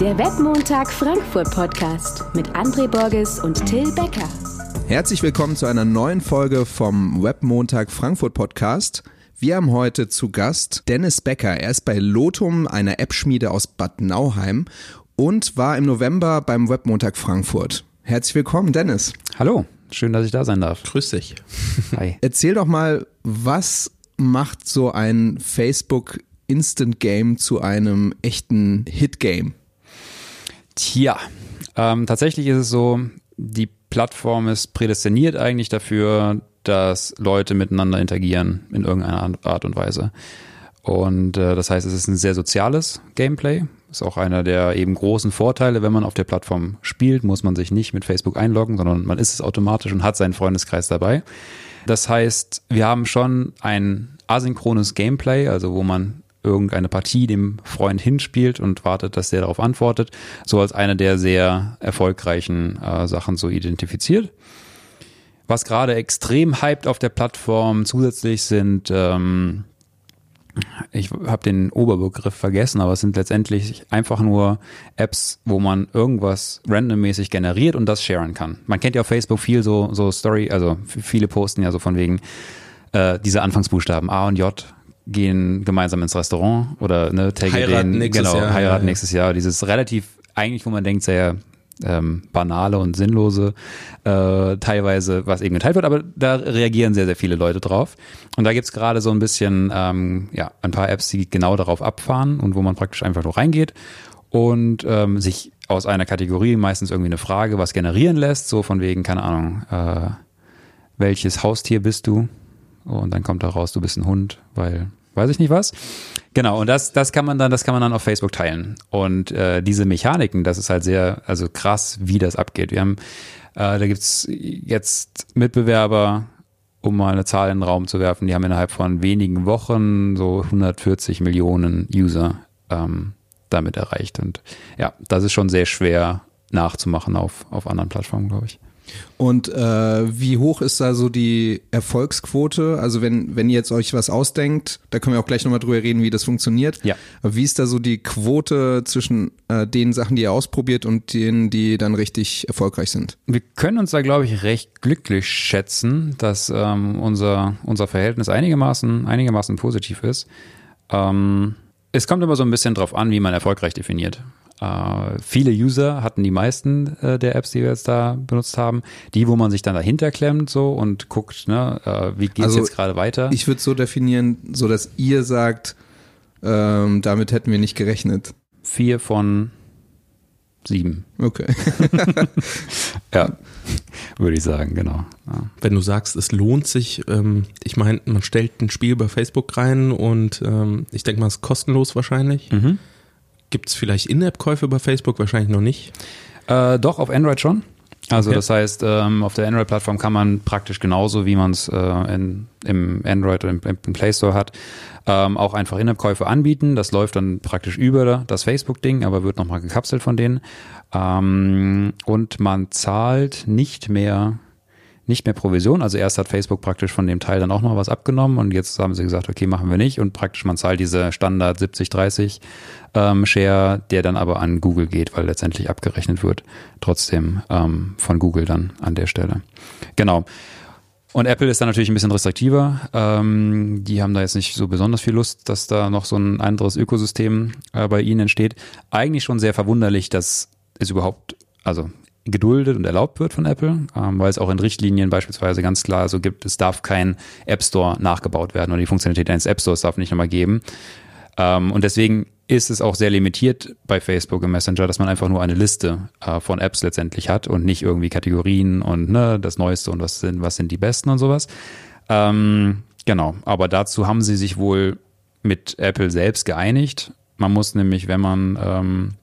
Der Webmontag Frankfurt Podcast mit André Borges und Till Becker. Herzlich willkommen zu einer neuen Folge vom Webmontag Frankfurt Podcast. Wir haben heute zu Gast Dennis Becker. Er ist bei Lotum, einer App-Schmiede aus Bad Nauheim und war im November beim Webmontag Frankfurt. Herzlich willkommen, Dennis. Hallo, schön, dass ich da sein darf. Grüß dich. Hi. Erzähl doch mal, was macht so ein Facebook Instant Game zu einem echten Hit Game? Tja, ähm, tatsächlich ist es so, die Plattform ist prädestiniert eigentlich dafür, dass Leute miteinander interagieren in irgendeiner Art und Weise. Und äh, das heißt, es ist ein sehr soziales Gameplay. Ist auch einer der eben großen Vorteile, wenn man auf der Plattform spielt, muss man sich nicht mit Facebook einloggen, sondern man ist es automatisch und hat seinen Freundeskreis dabei. Das heißt, wir haben schon ein asynchrones Gameplay, also wo man irgendeine Partie dem Freund hinspielt und wartet, dass der darauf antwortet, so als eine der sehr erfolgreichen äh, Sachen so identifiziert. Was gerade extrem hyped auf der Plattform zusätzlich sind, ähm, ich habe den Oberbegriff vergessen, aber es sind letztendlich einfach nur Apps, wo man irgendwas randommäßig generiert und das sharen kann. Man kennt ja auf Facebook viel so, so Story, also viele posten ja so von wegen äh, diese Anfangsbuchstaben A und J gehen gemeinsam ins Restaurant oder ne, heiraten den, nächstes genau, Jahr. heiraten ja, nächstes Jahr. Dieses relativ, eigentlich, wo man denkt, sehr ähm, banale und sinnlose äh, teilweise, was eben geteilt wird, aber da reagieren sehr, sehr viele Leute drauf. Und da gibt's gerade so ein bisschen, ähm, ja, ein paar Apps, die genau darauf abfahren und wo man praktisch einfach nur reingeht und ähm, sich aus einer Kategorie meistens irgendwie eine Frage was generieren lässt, so von wegen, keine Ahnung, äh, welches Haustier bist du? Und dann kommt da raus, du bist ein Hund, weil weiß ich nicht was. Genau, und das, das kann man dann, das kann man dann auf Facebook teilen. Und äh, diese Mechaniken, das ist halt sehr, also krass, wie das abgeht. Wir haben, äh, da gibt's jetzt Mitbewerber, um mal eine Zahl in den Raum zu werfen, die haben innerhalb von wenigen Wochen so 140 Millionen User ähm, damit erreicht. Und ja, das ist schon sehr schwer nachzumachen auf, auf anderen Plattformen, glaube ich. Und äh, wie hoch ist da so die Erfolgsquote? Also wenn, wenn ihr jetzt euch was ausdenkt, da können wir auch gleich nochmal drüber reden, wie das funktioniert. Ja. Aber wie ist da so die Quote zwischen äh, den Sachen, die ihr ausprobiert und denen, die dann richtig erfolgreich sind? Wir können uns da, glaube ich, recht glücklich schätzen, dass ähm, unser, unser Verhältnis einigermaßen, einigermaßen positiv ist. Ähm, es kommt immer so ein bisschen drauf an, wie man erfolgreich definiert. Uh, viele User hatten die meisten äh, der Apps, die wir jetzt da benutzt haben, die, wo man sich dann dahinter klemmt so und guckt, ne, äh, wie geht's Also, jetzt gerade weiter. Ich würde so definieren, so dass ihr sagt, ähm, damit hätten wir nicht gerechnet. Vier von sieben, Okay. ja, würde ich sagen, genau. Ja. Wenn du sagst, es lohnt sich, ähm, ich meine, man stellt ein Spiel bei Facebook rein und ähm, ich denke mal, es ist kostenlos wahrscheinlich. Mhm. Gibt es vielleicht In-App-Käufe bei Facebook? Wahrscheinlich noch nicht. Äh, doch, auf Android schon. Also Okay. das heißt, ähm, auf der Android-Plattform kann man praktisch genauso, wie man es äh, in, im Android oder im, im Play Store hat, ähm, auch einfach In-App-Käufe anbieten. Das läuft dann praktisch über das Facebook-Ding, aber wird nochmal gekapselt von denen. Ähm, und man zahlt nicht mehr nicht mehr Provision. Also erst hat Facebook praktisch von dem Teil dann auch noch was abgenommen und jetzt haben sie gesagt, okay, machen wir nicht und praktisch man zahlt diese Standard 70-30 ähm, Share, der dann aber an Google geht, weil letztendlich abgerechnet wird trotzdem ähm, von Google dann an der Stelle. Genau. Und Apple ist da natürlich ein bisschen restriktiver. Ähm, die haben da jetzt nicht so besonders viel Lust, dass da noch so ein anderes Ökosystem äh, bei ihnen entsteht. Eigentlich schon sehr verwunderlich, dass es überhaupt, also geduldet und erlaubt wird von Apple, ähm, weil es auch in Richtlinien beispielsweise ganz klar so gibt, es darf kein App Store nachgebaut werden oder die Funktionalität eines App Stores darf nicht nochmal geben. Ähm, und deswegen ist es auch sehr limitiert bei Facebook im Messenger, dass man einfach nur eine Liste äh, von Apps letztendlich hat und nicht irgendwie Kategorien und ne, das Neueste und was sind, was sind die besten und sowas. Ähm, genau, aber dazu haben sie sich wohl mit Apple selbst geeinigt. Man muss nämlich, wenn man ähm,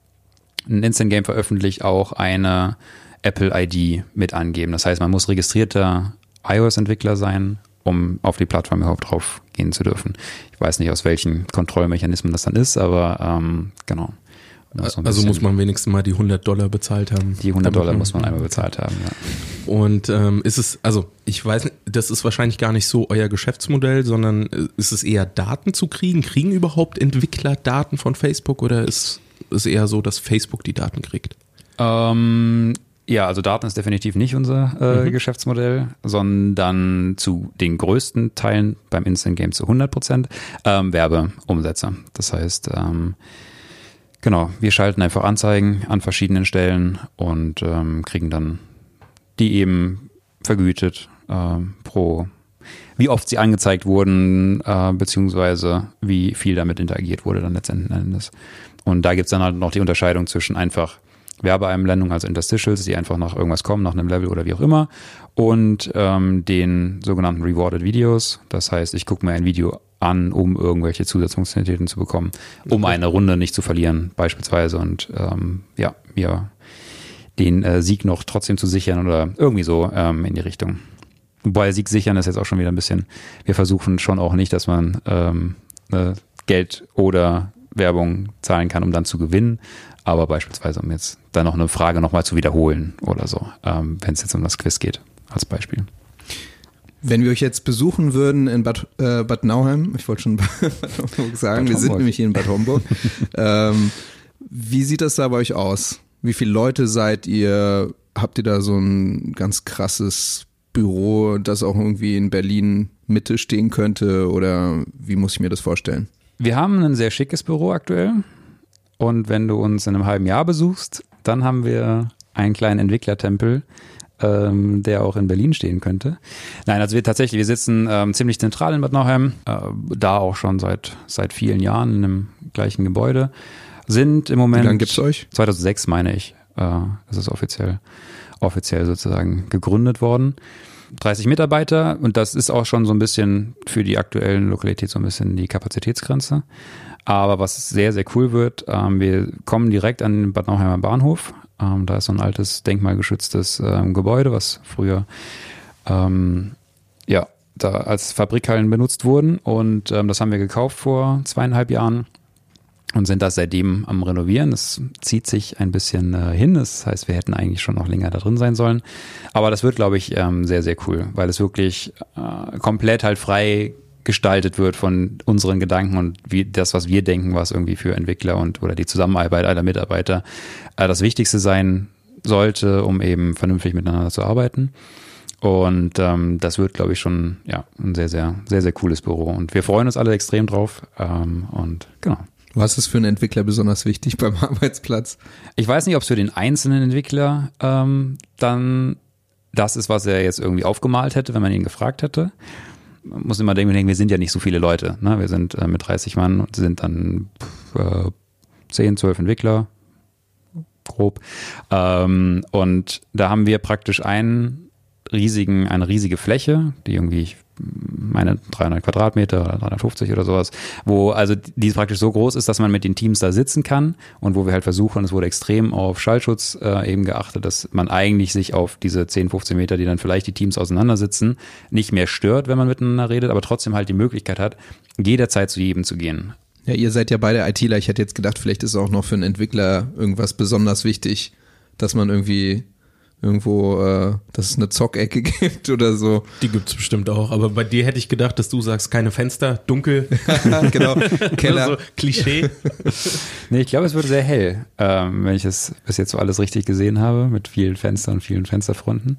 ein Instant Game veröffentlicht, auch eine Apple ID mit angeben. Das heißt, man muss registrierter iOS-Entwickler sein, um auf die Plattform überhaupt drauf gehen zu dürfen. Ich weiß nicht, aus welchen Kontrollmechanismen das dann ist, aber ähm, genau. Also bisschen- muss man wenigstens mal die 100 Dollar bezahlt haben. die 100 damit Dollar muss man einmal bezahlt haben. Ja. Und ähm, ist es, also ich weiß nicht, das ist wahrscheinlich gar nicht so euer Geschäftsmodell, sondern äh, ist es eher Daten zu kriegen? Kriegen überhaupt Entwickler Daten von Facebook oder ist ist eher so, dass Facebook die Daten kriegt? Ähm, ja, also Daten ist definitiv nicht unser äh, Mhm. Geschäftsmodell, sondern zu den größten Teilen beim Instant Game zu 100 Prozent ähm, Werbeumsätze. Das heißt, ähm, genau, wir schalten einfach Anzeigen an verschiedenen Stellen und ähm, kriegen dann die eben vergütet ähm, pro wie oft sie angezeigt wurden, äh, beziehungsweise wie viel damit interagiert wurde dann letzten Endes. Und da gibt's dann halt noch die Unterscheidung zwischen einfach Werbeeinblendung, also Interstitials, die einfach nach irgendwas kommen, nach einem Level oder wie auch immer, und ähm, den sogenannten Rewarded Videos. Das heißt, ich gucke mir ein Video an, um irgendwelche Zusatzfunktionalitäten zu bekommen, um eine Runde nicht zu verlieren, beispielsweise. Und ähm, ja, mir den äh, Sieg noch trotzdem zu sichern oder irgendwie so ähm, in die Richtung. Wobei Sieg sichern ist jetzt auch schon wieder ein bisschen, wir versuchen schon auch nicht, dass man ähm, äh, Geld oder Werbung zahlen kann, um dann zu gewinnen, aber beispielsweise, um jetzt dann noch eine Frage nochmal zu wiederholen oder so, ähm, wenn es jetzt um das Quiz geht, als Beispiel. Wenn wir euch jetzt besuchen würden in Bad, äh, Bad Nauheim, ich wollte schon Bad Homburg sagen, Bad wir sind Homburg. nämlich hier in Bad Homburg. ähm, wie sieht das da bei euch aus? Wie viele Leute seid ihr? Habt ihr da so ein ganz krasses Büro, das auch irgendwie in Berlin Mitte stehen könnte? Oder wie muss ich mir das vorstellen? Wir haben ein sehr schickes Büro aktuell und wenn du uns in einem halben Jahr besuchst, dann haben wir einen kleinen Entwicklertempel, ähm, der auch in Berlin stehen könnte. Nein, also wir tatsächlich, wir sitzen ähm, ziemlich zentral in Bad Nauheim, äh, da auch schon seit seit vielen Jahren in einem gleichen Gebäude. Sind im Moment Wie lange gibt's euch? 2006 meine ich, äh, ist es offiziell offiziell sozusagen gegründet worden. 30 Mitarbeiter und das ist auch schon so ein bisschen für die aktuellen Lokalität so ein bisschen die Kapazitätsgrenze. Aber was sehr, sehr cool wird, ähm, wir kommen direkt an den Bad Nauheimer Bahnhof. Ähm, da ist so ein altes denkmalgeschütztes ähm, Gebäude, was früher ähm, ja, da als Fabrikhallen benutzt wurden. Und ähm, das haben wir gekauft vor zweieinhalb Jahren und sind das seitdem am Renovieren. Es zieht sich ein bisschen äh, hin. Das heißt, wir hätten eigentlich schon noch länger da drin sein sollen. Aber das wird, glaube ich, ähm, sehr, sehr cool, weil es wirklich äh, komplett halt frei gestaltet wird von unseren Gedanken und wie das, was wir denken, was irgendwie für Entwickler und oder die Zusammenarbeit aller Mitarbeiter äh, das Wichtigste sein sollte, um eben vernünftig miteinander zu arbeiten. Und ähm, das wird, glaube ich, schon ja ein sehr, sehr, sehr, sehr cooles Büro. Und wir freuen uns alle extrem drauf. Ähm, und genau. Was ist für einen Entwickler besonders wichtig beim Arbeitsplatz? Ich weiß nicht, ob es für den einzelnen Entwickler ähm, dann das ist, was er jetzt irgendwie aufgemalt hätte, wenn man ihn gefragt hätte. Man muss immer denken, wir sind ja nicht so viele Leute. Ne? Wir sind äh, mit 30 Mann und sind dann äh, 10, 12 Entwickler, grob. Ähm, und da haben wir praktisch einen riesigen, eine riesige Fläche, die irgendwie, ich meine 300 Quadratmeter oder 350 oder sowas, wo also die praktisch so groß ist, dass man mit den Teams da sitzen kann und wo wir halt versuchen, es wurde extrem auf Schallschutz äh, eben geachtet, dass man eigentlich sich auf diese 10, 15 Meter, die dann vielleicht die Teams auseinandersitzen, nicht mehr stört, wenn man miteinander redet, aber trotzdem halt die Möglichkeit hat, jederzeit zu jedem zu gehen. Ja, ihr seid ja beide ITler. Ich hätte jetzt gedacht, vielleicht ist auch noch für einen Entwickler irgendwas besonders wichtig, dass man irgendwie irgendwo, äh, dass es eine Zockecke gibt oder so. Die gibt's bestimmt auch, aber bei dir hätte ich gedacht, dass du sagst, keine Fenster, dunkel, genau, Keller. so Klischee. Nee, ich glaube, es wird sehr hell, ähm, wenn ich es bis jetzt so alles richtig gesehen habe, mit vielen Fenstern und vielen Fensterfronten.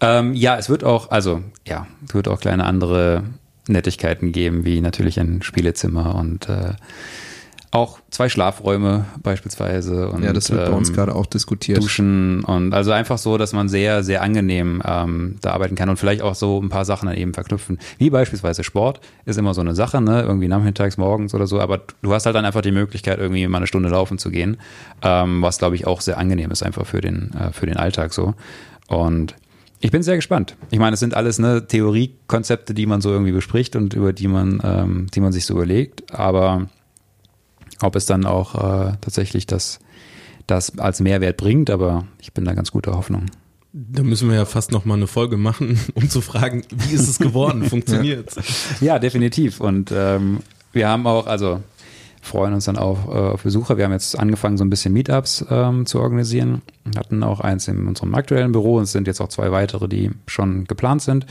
Ähm, ja, es wird auch, also ja, es wird auch kleine andere Nettigkeiten geben, wie natürlich ein Spielezimmer und äh, auch zwei Schlafräume beispielsweise. Und, Ja, das wird bei uns ähm, gerade auch diskutiert. Duschen und also einfach so, dass man sehr, sehr angenehm ähm, da arbeiten kann und vielleicht auch so ein paar Sachen dann eben verknüpfen. Wie beispielsweise Sport ist immer so eine Sache, ne? Irgendwie nachmittags, morgens oder so, aber du hast halt dann einfach die Möglichkeit, irgendwie mal eine Stunde laufen zu gehen, ähm, was glaube ich auch sehr angenehm ist, einfach für den, äh, für den Alltag so. Und ich bin sehr gespannt. Ich meine, es sind alles ne, Theoriekonzepte, die man so irgendwie bespricht und über die man, ähm, die man sich so überlegt, aber ob es dann auch äh, tatsächlich das, das als Mehrwert bringt, aber ich bin da ganz guter Hoffnung. Da müssen wir ja fast noch mal eine Folge machen, um zu fragen, wie ist es geworden? Funktioniert's? Ja, definitiv. Und ähm, wir haben auch, also freuen uns dann auch äh, auf Besucher. Wir haben jetzt angefangen, so ein bisschen Meetups ähm, zu organisieren. Wir hatten auch eins in unserem aktuellen Büro und es sind jetzt auch zwei weitere, die schon geplant sind.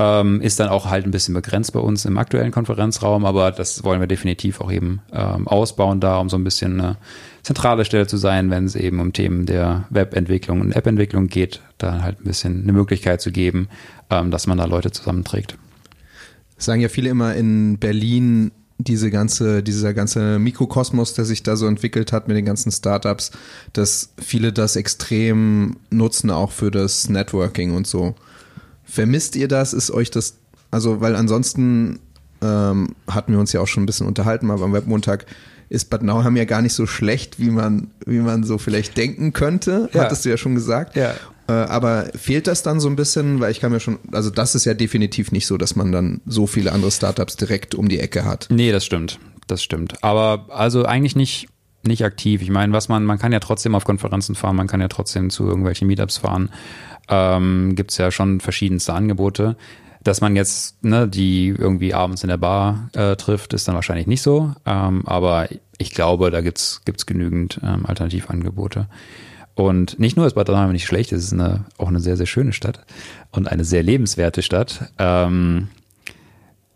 Ähm, ist dann auch halt ein bisschen begrenzt bei uns im aktuellen Konferenzraum, aber das wollen wir definitiv auch eben ähm, ausbauen da, um so ein bisschen eine zentrale Stelle zu sein, wenn es eben um Themen der Webentwicklung und Appentwicklung geht, da halt ein bisschen eine Möglichkeit zu geben, ähm, dass man da Leute zusammenträgt. Sagen ja viele immer in Berlin, diese ganze, dieser ganze Mikrokosmos, der sich da so entwickelt hat mit den ganzen Startups, dass viele das extrem nutzen, auch für das Networking und so. Vermisst ihr das? Ist euch das, also, weil ansonsten ähm, hatten wir uns ja auch schon ein bisschen unterhalten, mal beim Webmontag, ist Bad Nauheim ja gar nicht so schlecht, wie man, wie man so vielleicht denken könnte, Ja. hattest du ja schon gesagt. Ja. Äh, aber fehlt das dann so ein bisschen, weil ich kann mir schon, also das ist ja definitiv nicht so, dass man dann so viele andere Startups direkt um die Ecke hat. Nee, das stimmt. Das stimmt. Aber also eigentlich nicht, nicht aktiv. Ich meine, was man, man kann ja trotzdem auf Konferenzen fahren, man kann ja trotzdem zu irgendwelchen Meetups fahren. Ähm, Gibt es ja schon verschiedenste Angebote. Dass man jetzt ne, die irgendwie abends in der Bar äh, trifft, ist dann wahrscheinlich nicht so. Ähm, aber ich glaube, da gibt's gibt's genügend ähm, Alternativangebote. Und nicht nur ist Bad Dürkheim nicht schlecht, es ist eine, auch eine sehr, sehr schöne Stadt und eine sehr lebenswerte Stadt. Ähm,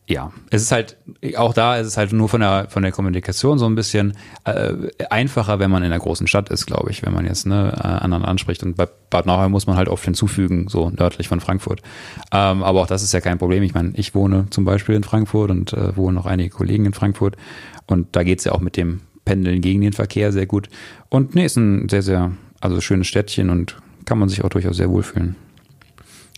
ja, es ist halt, auch da ist es halt nur von der, von der Kommunikation so ein bisschen äh, einfacher, wenn man in einer großen Stadt ist, glaube ich, wenn man jetzt ne, äh, anderen anspricht. Und bei Bad Nauheim muss man halt oft hinzufügen, so nördlich von Frankfurt. Ähm, aber auch das ist ja kein Problem. Ich meine, ich wohne zum Beispiel in Frankfurt und äh, wohnen noch einige Kollegen in Frankfurt. Und da geht's ja auch mit dem Pendeln gegen den Verkehr sehr gut. Und nee, ist ein sehr, sehr, also schönes Städtchen und kann man sich auch durchaus sehr wohlfühlen.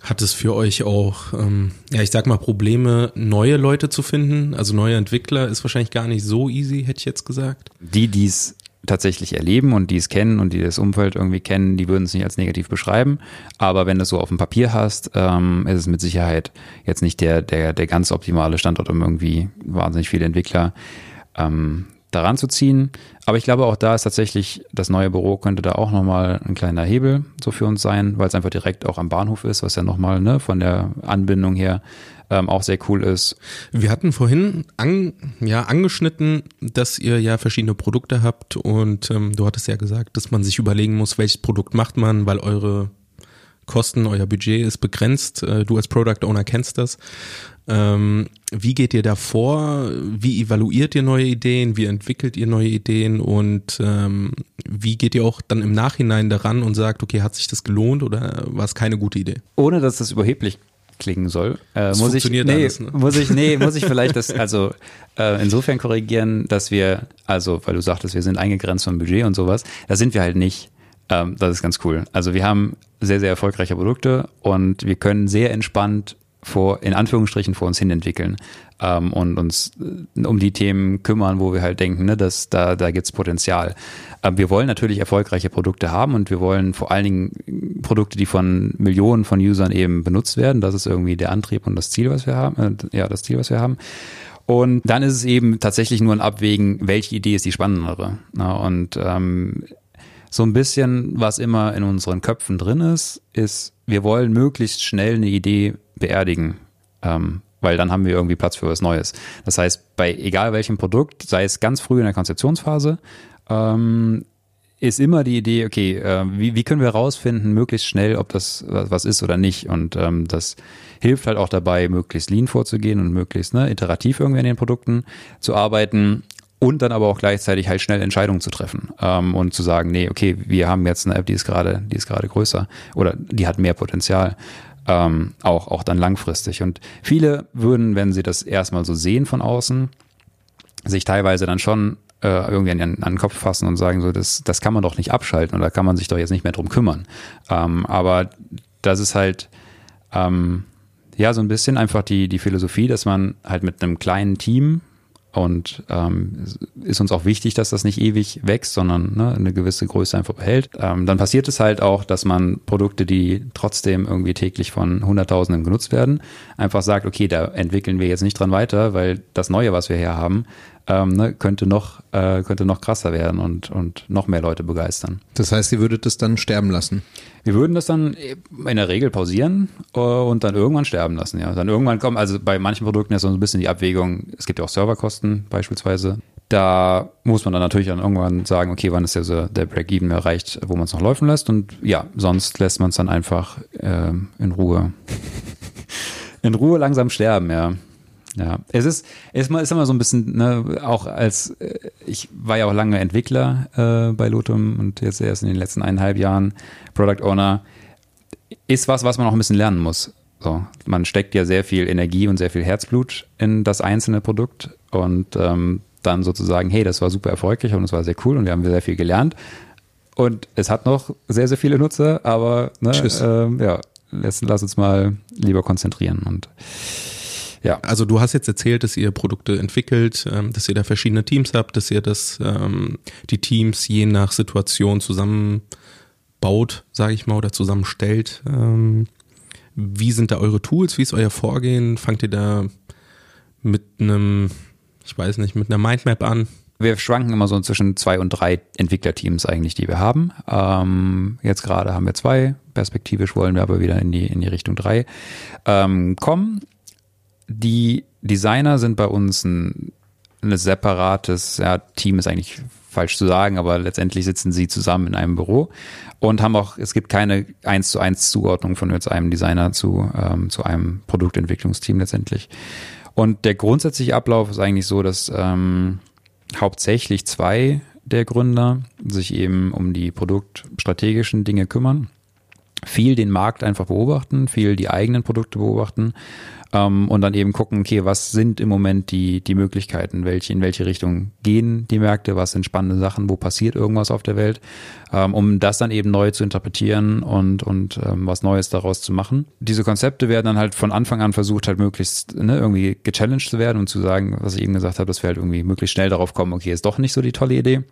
Hat es für euch auch, ähm, ja, ich sag mal, Probleme, neue Leute zu finden? Also neue Entwickler ist wahrscheinlich gar nicht so easy, hätte ich jetzt gesagt. die, die es tatsächlich erleben und die es kennen und die das Umfeld irgendwie kennen, die würden es nicht als negativ beschreiben. Aber wenn du es so auf dem Papier hast, ähm, ist es mit Sicherheit jetzt nicht der, der, der ganz optimale Standort, um irgendwie wahnsinnig viele Entwickler ähm, daran zu ziehen. Aber ich glaube, auch da ist tatsächlich das neue Büro könnte da auch nochmal ein kleiner Hebel so für uns sein, weil es einfach direkt auch am Bahnhof ist, was ja nochmal ne, von der Anbindung her ähm, auch sehr cool ist. Wir hatten vorhin an, ja, angeschnitten, dass ihr ja verschiedene Produkte habt und ähm, du hattest ja gesagt, dass man sich überlegen muss, welches Produkt macht man, weil eure Kosten, euer Budget ist begrenzt. Äh, Du als Product Owner kennst das. Ähm, wie geht ihr da vor? Wie evaluiert ihr neue Ideen? Wie entwickelt ihr neue Ideen? Und ähm, wie geht ihr auch dann im Nachhinein daran und sagt, okay, hat sich das gelohnt oder war es keine gute Idee? ohne dass das überheblich klingen soll, äh, Das muss ich, nee, alles, ne? muss ich, nee, muss ich vielleicht das, also äh, insofern korrigieren, dass wir, also weil du sagtest, wir sind eingegrenzt vom Budget und sowas, da sind wir halt nicht. Ähm, das ist ganz cool. Also wir haben sehr, sehr erfolgreiche Produkte und wir können sehr entspannt vor, in Anführungsstrichen vor uns hin entwickeln ähm, und uns äh, um die Themen kümmern, wo wir halt denken, ne, dass da, da gibt's Potenzial. Ähm, wir wollen natürlich erfolgreiche Produkte haben und wir wollen vor allen Dingen Produkte, die von Millionen von Usern eben benutzt werden. Das ist irgendwie der Antrieb und das Ziel, was wir haben. Äh, ja, das Ziel, was wir haben. Und dann ist es eben tatsächlich nur ein Abwägen, welche Idee ist die spannendere. Na, und ähm, so ein bisschen, was immer in unseren Köpfen drin ist, ist, wir wollen möglichst schnell eine Idee beerdigen, ähm, weil dann haben wir irgendwie Platz für was Neues. Das heißt, bei egal welchem Produkt, sei es ganz früh in der Konzeptionsphase, ähm, ist immer die Idee, okay, äh, wie, wie können wir herausfinden, möglichst schnell, ob das was ist oder nicht. Und ähm, das hilft halt auch dabei, möglichst lean vorzugehen und möglichst ne, iterativ irgendwie an den Produkten zu arbeiten und dann aber auch gleichzeitig halt schnell Entscheidungen zu treffen ähm, und zu sagen, nee, okay, wir haben jetzt eine App, die ist gerade, die ist gerade größer oder die hat mehr Potenzial. Ähm, auch, auch dann langfristig. Und viele würden, wenn sie das erstmal so sehen von außen, sich teilweise dann schon äh, irgendwie an, an den Kopf fassen und sagen, so, das, das kann man doch nicht abschalten oder kann man sich doch jetzt nicht mehr drum kümmern. Ähm, aber das ist halt ähm, ja so ein bisschen einfach die, die Philosophie, dass man halt mit einem kleinen Team und ähm, ist uns auch wichtig, dass das nicht ewig wächst, sondern ne, eine gewisse Größe einfach behält. Ähm, dann passiert es halt auch, dass man Produkte, die trotzdem irgendwie täglich von Hunderttausenden genutzt werden, einfach sagt, okay, da entwickeln wir jetzt nicht dran weiter, weil das Neue, was wir hier haben, ähm, ne, könnte noch äh, könnte noch krasser werden und und noch mehr Leute begeistern. Das heißt, ihr würdet es dann sterben lassen. Wir würden das dann in der Regel pausieren äh, und dann irgendwann sterben lassen. Ja, dann irgendwann kommen also bei manchen Produkten ist so ein bisschen die Abwägung. Es gibt ja auch Serverkosten beispielsweise. Da muss man dann natürlich dann irgendwann sagen, okay, wann ist ja so der Break-Even erreicht, wo man es noch laufen lässt und ja, sonst lässt man es dann einfach äh, in Ruhe in Ruhe langsam sterben. Ja. Ja, es ist, ist, ist immer so ein bisschen, ne, auch als, äh, ich war ja auch lange Entwickler äh, bei Lotum und jetzt erst in den letzten eineinhalb Jahren Product Owner, ist was, was man auch ein bisschen lernen muss. So, man steckt ja sehr viel Energie und sehr viel Herzblut in das einzelne Produkt und ähm, dann sozusagen, hey, das war super erfolgreich und es war sehr cool und wir haben sehr viel gelernt. Und es hat noch sehr, sehr viele Nutzer, aber ne, ähm, ja, lass, lass uns mal lieber konzentrieren und ja. Also du hast jetzt erzählt, dass ihr Produkte entwickelt, ähm, dass ihr da verschiedene Teams habt, dass ihr das ähm, die Teams je nach Situation zusammenbaut, sage ich mal, oder zusammenstellt. Ähm, wie sind da eure Tools? Wie ist euer Vorgehen? Fangt ihr da mit einem, ich weiß nicht, mit einer Mindmap an? Wir schwanken immer so zwischen zwei und drei Entwicklerteams eigentlich, die wir haben. Ähm, jetzt gerade haben wir zwei. Perspektivisch wollen wir aber wieder in die, in die Richtung drei ähm, kommen. Die Designer sind bei uns ein, ein separates ja, Team, ist eigentlich falsch zu sagen, aber letztendlich sitzen sie zusammen in einem Büro und haben auch, es gibt keine eins zu eins Zuordnung von jetzt einem Designer zu, ähm, zu einem Produktentwicklungsteam letztendlich. Und der grundsätzliche Ablauf ist eigentlich so, dass ähm, hauptsächlich zwei der Gründer sich eben um die produktstrategischen Dinge kümmern viel den Markt einfach beobachten, viel die eigenen Produkte beobachten ähm, und dann eben gucken, okay, was sind im Moment die, die Möglichkeiten, welche, in welche Richtung gehen die Märkte, was sind spannende Sachen, wo passiert irgendwas auf der Welt, ähm, um das dann eben neu zu interpretieren und, und ähm, was Neues daraus zu machen. Diese Konzepte werden dann halt von Anfang an versucht, halt möglichst ne, irgendwie gechallenged zu werden und zu sagen, was ich eben gesagt habe, dass wir halt irgendwie möglichst schnell darauf kommen, okay, ist doch nicht so die tolle Idee.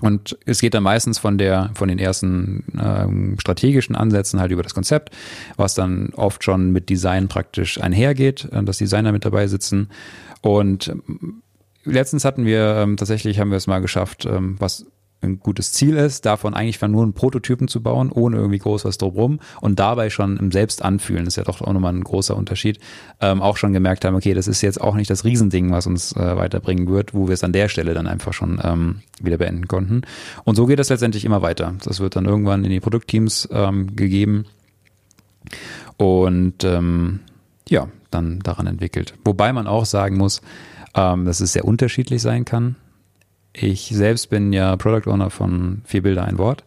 Und es geht dann meistens von der, von den ersten ähm, strategischen Ansätzen halt über das Konzept, was dann oft schon mit Design praktisch einhergeht, äh, dass Designer mit dabei sitzen. Und ähm, letztens hatten wir ähm, tatsächlich haben wir es mal geschafft, ähm, was ein gutes Ziel ist, davon eigentlich nur einen Prototypen zu bauen, ohne irgendwie groß was drumherum und dabei schon im Selbst anfühlen, ist ja doch auch nochmal ein großer Unterschied, ähm, auch schon gemerkt haben, okay, das ist jetzt auch nicht das Riesending, was uns äh, weiterbringen wird, wo wir es an der Stelle dann einfach schon ähm, wieder beenden konnten. Und so geht das letztendlich immer weiter. Das wird dann irgendwann in die Produktteams ähm, gegeben und ähm, ja, dann daran entwickelt. Wobei man auch sagen muss, ähm, dass es sehr unterschiedlich sein kann. Ich selbst bin ja Product Owner von Vier Bilder, ein Wort.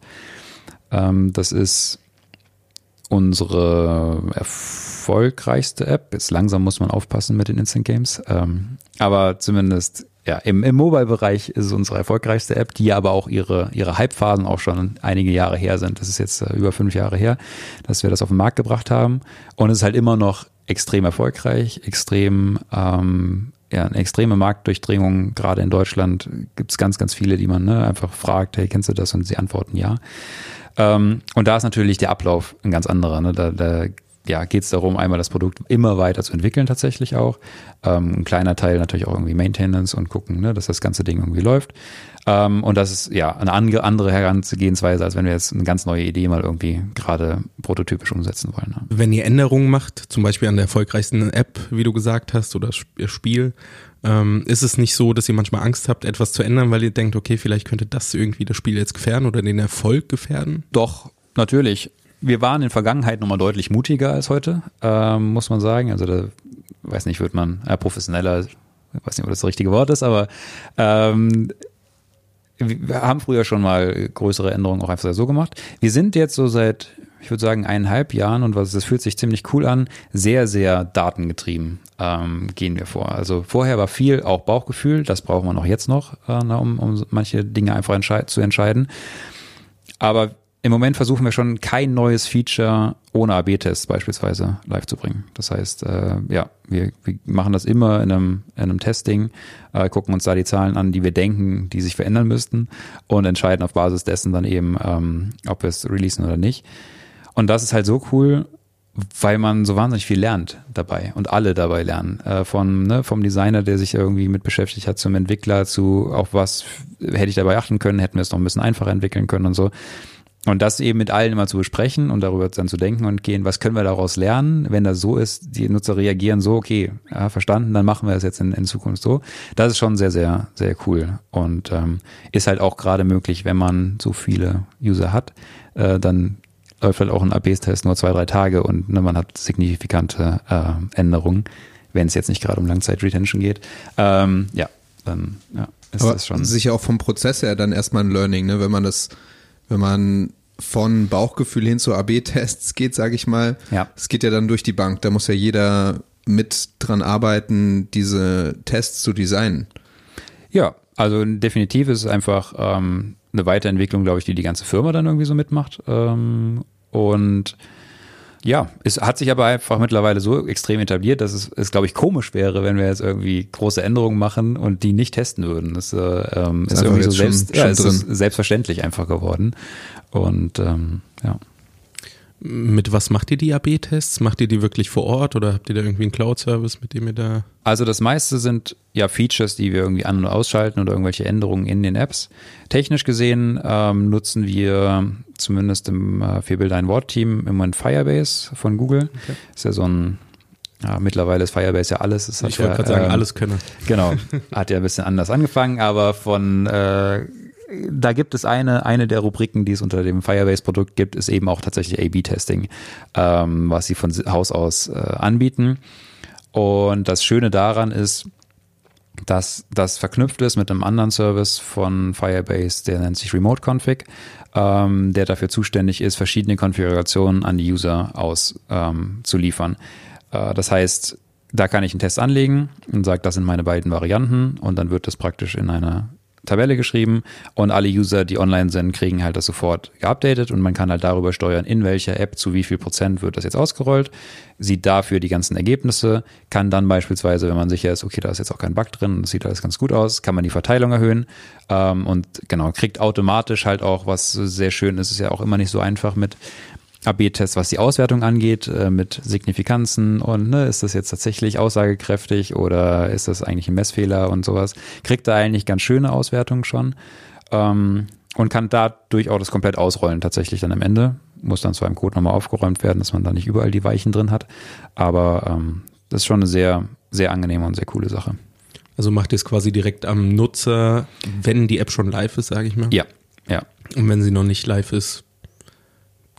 Ähm, das ist unsere erfolgreichste App. Jetzt langsam muss man aufpassen mit den Instant Games. Ähm, aber zumindest ja, im, im Mobile-Bereich ist es unsere erfolgreichste App, die aber auch ihre, ihre Hype-Phasen auch schon einige Jahre her sind. Das ist jetzt äh, über fünf Jahre her, dass wir das auf den Markt gebracht haben. Und es ist halt immer noch extrem erfolgreich, extrem ähm, ja, eine extreme Marktdurchdringung, gerade in Deutschland gibt es ganz, ganz viele, die man ne, einfach fragt, hey, kennst du das? Und sie antworten ja. Ähm, und da ist natürlich der Ablauf ein ganz anderer. Ne? Da, da ja, geht es darum, einmal das Produkt immer weiter zu entwickeln tatsächlich auch. Ähm, ein kleiner Teil natürlich auch irgendwie Maintenance und gucken, ne, dass das ganze Ding irgendwie läuft. Ähm, und das ist ja eine andere Herangehensweise, als wenn wir jetzt eine ganz neue Idee mal irgendwie gerade prototypisch umsetzen wollen. Ne? Wenn ihr Änderungen macht, zum Beispiel an der erfolgreichsten App, wie du gesagt hast, oder Spiel, ähm, ist es nicht so, dass ihr manchmal Angst habt, etwas zu ändern, weil ihr denkt, okay, vielleicht könnte das irgendwie das Spiel jetzt gefährden oder den Erfolg gefährden? Doch, natürlich wir waren in Vergangenheit nochmal deutlich mutiger als heute, ähm, muss man sagen. Also da, weiß nicht, wird man äh, professioneller, weiß nicht, ob das das richtige Wort ist, aber ähm, wir haben früher schon mal größere Änderungen auch einfach so gemacht. Wir sind jetzt so seit, ich würde sagen, eineinhalb Jahren und was das fühlt sich ziemlich cool an, sehr, sehr datengetrieben ähm, gehen wir vor. Also vorher war viel auch Bauchgefühl, das braucht man auch jetzt noch, äh, um, um manche Dinge einfach entscheid zu entscheiden. Aber im Moment versuchen wir schon kein neues Feature ohne AB-Tests beispielsweise live zu bringen. Das heißt, äh, ja, wir, wir machen das immer in einem, in einem Testing, äh, gucken uns da die Zahlen an, die wir denken, die sich verändern müssten und entscheiden auf Basis dessen dann eben, ähm, ob wir es releasen oder nicht. Und das ist halt so cool, weil man so wahnsinnig viel lernt dabei und alle dabei lernen. Äh, von, ne, vom Designer, der sich irgendwie mit beschäftigt hat, zum Entwickler, zu auf was hätte ich dabei achten können, hätten wir es noch ein bisschen einfacher entwickeln können und so. Und das eben mit allen immer zu besprechen und darüber dann zu denken und gehen, was können wir daraus lernen, wenn das so ist, die Nutzer reagieren so, okay, ja, verstanden, dann machen wir das jetzt in, in Zukunft so. Das ist schon sehr, sehr, sehr cool und ähm, ist halt auch gerade möglich, wenn man so viele User hat, äh, dann läuft halt auch ein AB-Test nur zwei, drei Tage und ne, man hat signifikante äh, Änderungen. wenn es jetzt nicht gerade um Langzeit-Retention geht. Ähm, ja, dann ja, ist Aber das schon. sicher auch vom Prozess her dann erstmal ein Learning, ne? wenn man das, wenn man von Bauchgefühl hin zu AB-Tests geht, sage ich mal. Ja. Es geht ja dann durch die Bank. Da muss ja jeder mit dran arbeiten, diese Tests zu designen. Ja, also definitiv ist es einfach ähm, eine Weiterentwicklung, glaube ich, die die ganze Firma dann irgendwie so mitmacht. Ähm, und ja, es hat sich aber einfach mittlerweile so extrem etabliert, dass es, es glaube ich, komisch wäre, wenn wir jetzt irgendwie große Änderungen machen und die nicht testen würden. Das äh, ähm, ist, einfach irgendwie so schon- selbst, schon ja, es ist selbstverständlich einfach geworden. Und ähm, ja. Mit was macht ihr die AB-Tests? Macht ihr die wirklich vor Ort oder habt ihr da irgendwie einen Cloud-Service, mit dem ihr da. Also das meiste sind ja Features, die wir irgendwie an- und ausschalten oder irgendwelche Änderungen in den Apps. Technisch gesehen ähm, nutzen wir zumindest im äh, Vierbild ein Wort-Team im Moment Firebase von Google. Ist ja so ein, ja, mittlerweile ist Firebase ja alles. Es Ich wollte ja, gerade sagen, ähm, alles könne. Genau, hat ja ein bisschen anders angefangen, aber von äh, da gibt es eine, eine der Rubriken, die es unter dem Firebase-Produkt gibt, ist eben auch tatsächlich A-B-Testing, ähm, was sie von Haus aus äh, anbieten. Und das Schöne daran ist, dass das verknüpft ist mit einem anderen Service von Firebase, der nennt sich Remote Config, ähm, der dafür zuständig ist, verschiedene Konfigurationen an die User aus ähm. Äh, das heißt, da kann ich einen Test anlegen und sage, das sind meine beiden Varianten und dann wird das praktisch in einer Tabelle geschrieben und alle User, die online sind, kriegen halt das sofort geupdatet und man kann halt darüber steuern, in welcher App zu wie viel Prozent wird das jetzt ausgerollt, sieht dafür die ganzen Ergebnisse, kann dann beispielsweise, wenn man sicher ist, okay, da ist jetzt auch kein Bug drin, das sieht alles ganz gut aus, kann man die Verteilung erhöhen ähm, und genau, kriegt automatisch halt auch, was sehr schön ist, ist ja auch immer nicht so einfach mit AB-Tests, was die Auswertung angeht, äh, mit Signifikanzen und ne, ist das jetzt tatsächlich aussagekräftig oder ist das eigentlich ein Messfehler und sowas, kriegt da eigentlich ganz schöne Auswertungen schon ähm, und kann dadurch auch das komplett ausrollen tatsächlich dann am Ende. Muss dann zwar im Code nochmal aufgeräumt werden, dass man da nicht überall die Weichen drin hat, aber ähm, das ist schon eine sehr, sehr angenehme und sehr coole Sache. Also macht ihr es quasi direkt am Nutzer, wenn die App schon live ist, sage ich mal. Ja, ja, Und wenn sie noch nicht live ist,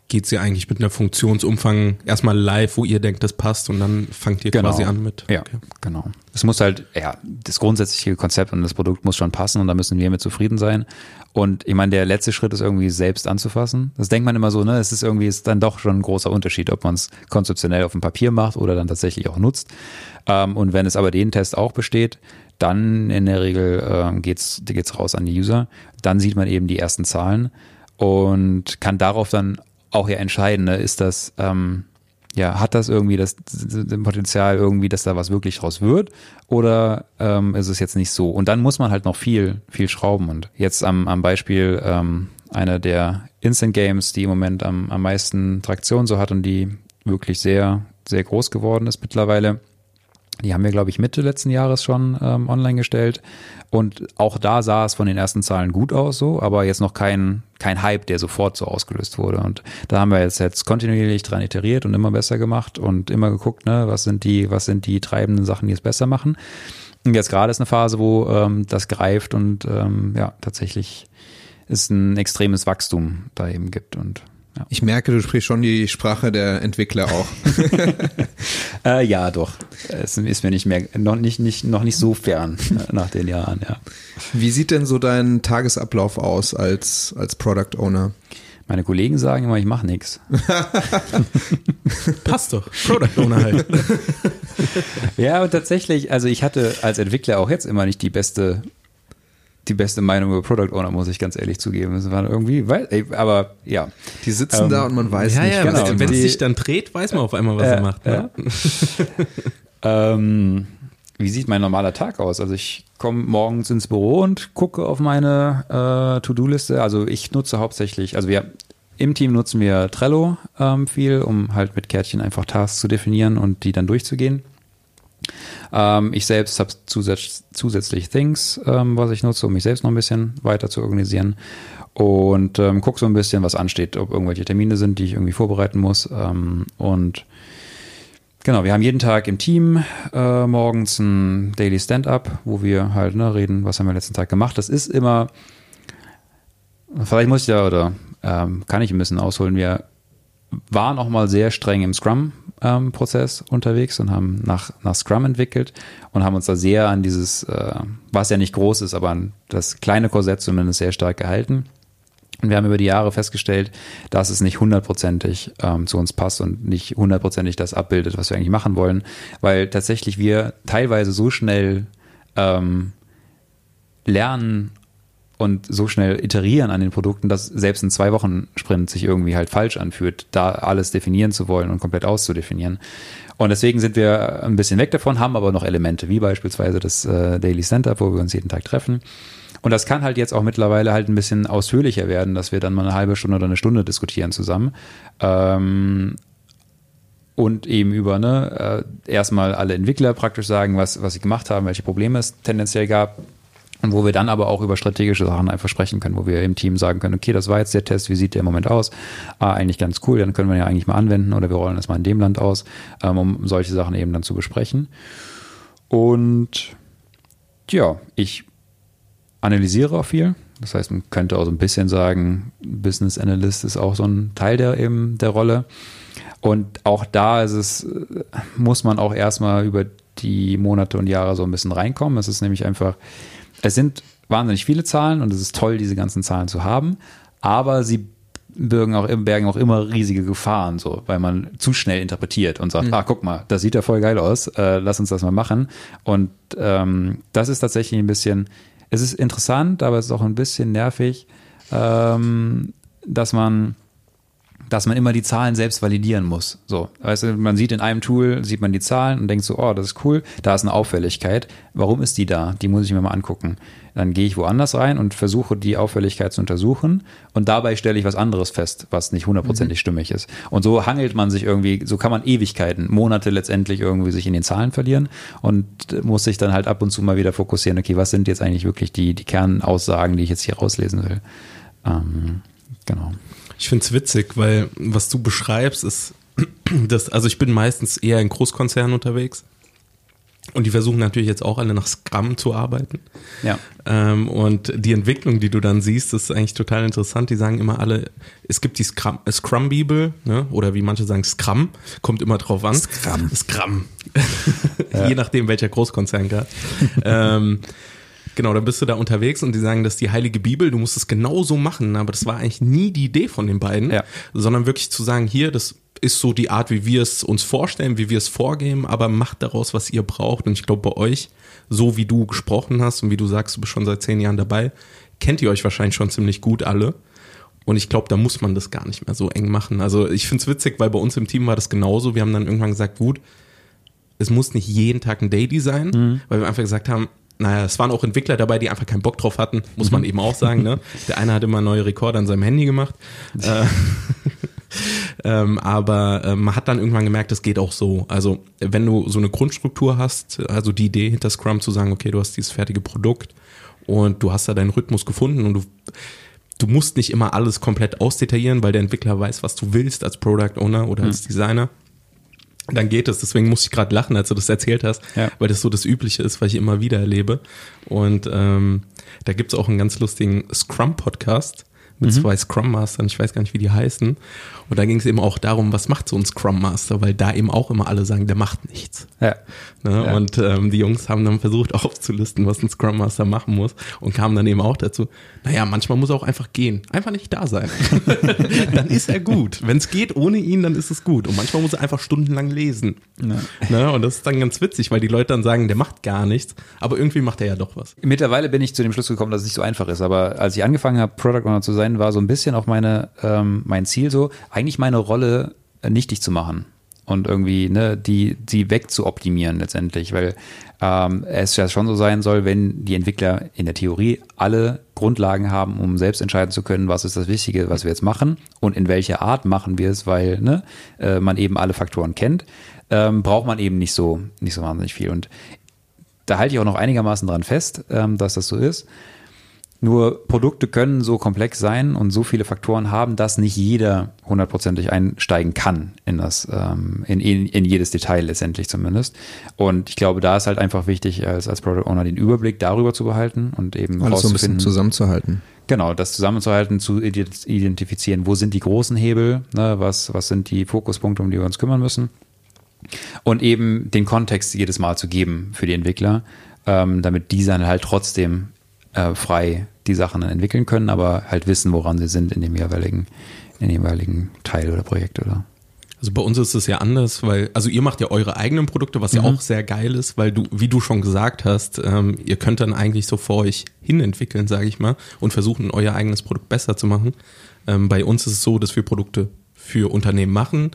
geht sie eigentlich mit einer Funktionsumfang erstmal live, wo ihr denkt, das passt und dann fangt ihr Genau. quasi an mit. Ja, Okay. genau. Es muss halt, ja, das grundsätzliche Konzept und das Produkt muss schon passen und da müssen wir mit zufrieden sein. Und ich meine, der letzte Schritt ist irgendwie selbst anzufassen. Das denkt man immer so, ne? Es ist irgendwie ist dann doch schon ein großer Unterschied, ob man es konzeptionell auf dem Papier macht oder dann tatsächlich auch nutzt. Ähm, und wenn es aber den Test auch besteht, dann in der Regel ähm, geht's geht's raus an die User. Dann sieht man eben die ersten Zahlen und kann darauf dann auch ja entscheiden, ne? ist das ähm, ja, hat das irgendwie das, das Potenzial irgendwie, dass da was wirklich draus wird oder ähm, ist es jetzt nicht so? Und dann muss man halt noch viel, viel schrauben. Und jetzt am, am Beispiel ähm, einer der Instant Games, die im Moment am, am meisten Traktion so hat und die wirklich sehr, sehr groß geworden ist mittlerweile. Die haben wir, glaube ich, Mitte letzten Jahres schon ähm, online gestellt. Und auch da sah es von den ersten Zahlen gut aus, so, aber jetzt noch kein, kein Hype, der sofort so ausgelöst wurde. Und da haben wir jetzt, jetzt kontinuierlich dran iteriert und immer besser gemacht und immer geguckt, ne, was sind die, was sind die treibenden Sachen, die es besser machen. Und jetzt gerade ist eine Phase, wo ähm, das greift und ähm, ja, tatsächlich es ein extremes Wachstum da eben gibt. Und ja. Ich merke, du sprichst schon die Sprache der Entwickler auch. Äh, ja, doch. Es ist mir nicht mehr, noch nicht, nicht, noch nicht so fern nach den Jahren, ja. Wie sieht denn so dein Tagesablauf aus als, als Product Owner? Meine Kollegen sagen immer, ich mache nichts. Passt doch. Product Owner halt. Ja, und tatsächlich, also ich hatte als Entwickler auch jetzt immer nicht die beste, die beste Meinung über Product Owner, muss ich ganz ehrlich zugeben. Es war irgendwie, weil, ey, aber ja. Die sitzen Ähm, da und man weiß ja, nicht, ja, genau. wenn es sich dann dreht, weiß man auf einmal, was Äh, er macht. Ne? Ähm, wie sieht mein normaler Tag aus? Also ich komme morgens ins Büro und gucke auf meine äh, To-Do-Liste. Also ich nutze hauptsächlich, also wir im Team nutzen wir Trello ähm, viel, um halt mit Kärtchen einfach Tasks zu definieren und die dann durchzugehen. Ähm, ich selbst habe zusätzlich, zusätzlich Things, ähm, was ich nutze, um mich selbst noch ein bisschen weiter zu organisieren. Und ähm, gucke so ein bisschen, was ansteht, ob irgendwelche Termine sind, die ich irgendwie vorbereiten muss. Ähm, und Genau, wir haben jeden Tag im Team äh, morgens ein Daily Stand-up, wo wir halt ne, reden, was haben wir letzten Tag gemacht. Das ist immer, vielleicht muss ich da oder ähm, kann ich ein bisschen ausholen. Wir waren auch mal sehr streng im Scrum-Prozess ähm, unterwegs und haben nach, nach Scrum entwickelt und haben uns da sehr an dieses, äh, was ja nicht groß ist, aber an das kleine Korsett zumindest sehr stark gehalten. Und wir haben über die Jahre festgestellt, dass es nicht hundertprozentig ähm, zu uns passt und nicht hundertprozentig das abbildet, was wir eigentlich machen wollen, weil tatsächlich wir teilweise so schnell ähm, lernen und so schnell iterieren an den Produkten, dass selbst ein zwei Wochen Sprint sich irgendwie halt falsch anfühlt, da alles definieren zu wollen und komplett auszudefinieren. Und deswegen sind wir ein bisschen weg davon, haben aber noch Elemente, wie beispielsweise das äh, Daily Center, wo wir uns jeden Tag treffen. Und das kann halt jetzt auch mittlerweile halt ein bisschen ausführlicher werden, dass wir dann mal eine halbe Stunde oder eine Stunde diskutieren zusammen. Ähm, und eben über ne, äh, erstmal alle Entwickler praktisch sagen, was, was sie gemacht haben, welche Probleme es tendenziell gab, und wo wir dann aber auch über strategische Sachen einfach sprechen können, wo wir im Team sagen können, okay, das war jetzt der Test, wie sieht der im Moment aus? Ah, eigentlich ganz cool, dann können wir ja eigentlich mal anwenden oder wir rollen das mal in dem Land aus, ähm, um solche Sachen eben dann zu besprechen. Und ja, ich analysiere auch viel. Das heißt, man könnte auch so ein bisschen sagen, Business Analyst ist auch so ein Teil der eben der Rolle. Und auch da ist es, muss man auch erstmal über die Monate und Jahre so ein bisschen reinkommen. Es ist nämlich einfach, es sind wahnsinnig viele Zahlen und es ist toll, diese ganzen Zahlen zu haben, aber sie bergen auch, bergen auch immer riesige Gefahren, so, weil man zu schnell interpretiert und sagt, mhm. ah, guck mal, das sieht ja voll geil aus, äh, lass uns das mal machen. Und ähm, das ist tatsächlich ein bisschen, es ist interessant, aber es ist auch ein bisschen nervig, ähm, dass man dass man immer die Zahlen selbst validieren muss. So, weißt du, man sieht in einem Tool, sieht man die Zahlen und denkt so, oh, das ist cool, da ist eine Auffälligkeit. Warum ist die da? Die muss ich mir mal angucken. Dann gehe ich woanders rein und versuche die Auffälligkeit zu untersuchen und dabei stelle ich was anderes fest, was nicht hundertprozentig mhm. stimmig ist. Und so hangelt man sich irgendwie, so kann man Ewigkeiten, Monate letztendlich irgendwie sich in den Zahlen verlieren und muss sich dann halt ab und zu mal wieder fokussieren, okay, was sind jetzt eigentlich wirklich die, die Kernaussagen, die ich jetzt hier rauslesen will. Ähm, genau. Ich finde es witzig, weil was du beschreibst, ist, dass, also ich bin meistens eher in Großkonzernen unterwegs. Und die versuchen natürlich jetzt auch alle nach Scrum zu arbeiten. Ja. Ähm, und die Entwicklung, die du dann siehst, ist eigentlich total interessant. Die sagen immer alle, es gibt die Scrum, äh, Scrum ne? oder wie manche sagen Scrum, kommt immer drauf an. Scrum. Scrum. ja. Je nachdem, welcher Großkonzern gerade. ähm, Genau, dann bist du da unterwegs und die sagen, das ist die heilige Bibel, du musst es genauso machen, aber das war eigentlich nie die Idee von den beiden, ja. sondern wirklich zu sagen, hier, das ist so die Art, wie wir es uns vorstellen, wie wir es vorgeben, aber macht daraus, was ihr braucht. Und ich glaube, bei euch, so wie du gesprochen hast und wie du sagst, du bist schon seit zehn Jahren dabei, kennt ihr euch wahrscheinlich schon ziemlich gut alle. Und ich glaube, da muss man das gar nicht mehr so eng machen. Also ich finde es witzig, weil bei uns im Team war das genauso. Wir haben dann irgendwann gesagt, gut, es muss nicht jeden Tag ein Daily sein, mhm. weil wir einfach gesagt haben, naja, es waren auch Entwickler dabei, die einfach keinen Bock drauf hatten, muss man mhm. eben auch sagen. Ne? Der eine hat immer neue Rekorde an seinem Handy gemacht. Äh, ähm, aber äh, man hat dann irgendwann gemerkt, es geht auch so. Also wenn du so eine Grundstruktur hast, also die Idee hinter Scrum zu sagen, okay, du hast dieses fertige Produkt und du hast da deinen Rhythmus gefunden und du du musst nicht immer alles komplett ausdetaillieren, weil der Entwickler weiß, was du willst als Product Owner oder als mhm. Designer dann geht es. Deswegen musste ich gerade lachen, als du das erzählt hast, ja. weil das so das Übliche ist, was ich immer wieder erlebe. Und ähm, da gibt's auch einen ganz lustigen Scrum-Podcast mit mhm. zwei Scrum Mastern, ich weiß gar nicht, wie die heißen. Und da ging es eben auch darum, was macht so ein Scrum Master, weil da eben auch immer alle sagen, der macht nichts. Ja. Ne? Ja. Und ähm, die Jungs haben dann versucht aufzulisten, was ein Scrum Master machen muss und kamen dann eben auch dazu, naja, manchmal muss er auch einfach gehen, einfach nicht da sein. dann ist er gut. Wenn es geht ohne ihn, dann ist es gut. Und manchmal muss er einfach stundenlang lesen. Ja. Ne? Und das ist dann ganz witzig, weil die Leute dann sagen, der macht gar nichts, aber irgendwie macht er ja doch was. Mittlerweile bin ich zu dem Schluss gekommen, dass es nicht so einfach ist. Aber als ich angefangen habe, Product Owner zu sein, war so ein bisschen auch meine, ähm, mein Ziel so, eigentlich meine Rolle äh, nichtig zu machen und irgendwie ne, die, die wegzuoptimieren letztendlich, weil ähm, es ja schon so sein soll, wenn die Entwickler in der Theorie alle Grundlagen haben, um selbst entscheiden zu können, was ist das Wichtige, was wir jetzt machen und in welcher Art machen wir es, weil ne, äh, man eben alle Faktoren kennt, ähm, braucht man eben nicht so, nicht so wahnsinnig viel. Und da halte ich auch noch einigermaßen dran fest, ähm, dass das so ist. Nur Produkte können so komplex sein und so viele Faktoren haben, dass nicht jeder hundertprozentig einsteigen kann in das, ähm, in, in, in jedes Detail letztendlich zumindest. Und ich glaube, da ist halt einfach wichtig, als, als Product Owner den Überblick darüber zu behalten und eben Alles so ein bisschen zusammenzuhalten. Genau, das zusammenzuhalten, zu identifizieren, wo sind die großen Hebel, ne, was, was sind die Fokuspunkte, um die wir uns kümmern müssen. Und eben den Kontext jedes Mal zu geben für die Entwickler, ähm, damit die dann halt trotzdem äh, frei die Sachen dann entwickeln können, aber halt wissen, woran sie sind in dem jeweiligen, in dem jeweiligen Teil oder Projekt oder also bei uns ist es ja anders, weil, also ihr macht ja eure eigenen Produkte, was ja Mhm. auch sehr geil ist, weil du, wie du schon gesagt hast, ähm, ihr könnt dann eigentlich so vor euch hin entwickeln, sage ich mal, und versuchen, euer eigenes Produkt besser zu machen. Ähm, bei uns ist es so, dass wir Produkte für Unternehmen machen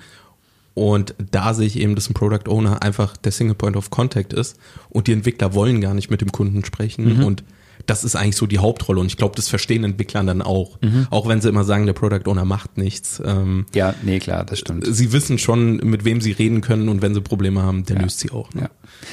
und da sehe ich eben, dass ein Product Owner einfach der Single Point of Contact ist und die Entwickler wollen gar nicht mit dem Kunden sprechen Mhm. und das ist eigentlich so die Hauptrolle und ich glaube, das verstehen Entwicklern dann auch, Mhm. auch wenn sie immer sagen, der Product Owner macht nichts. Ähm, Ja, nee, klar, das stimmt. sie wissen schon, mit wem sie reden können und wenn sie Probleme haben, der löst sie auch. Ne? Ja.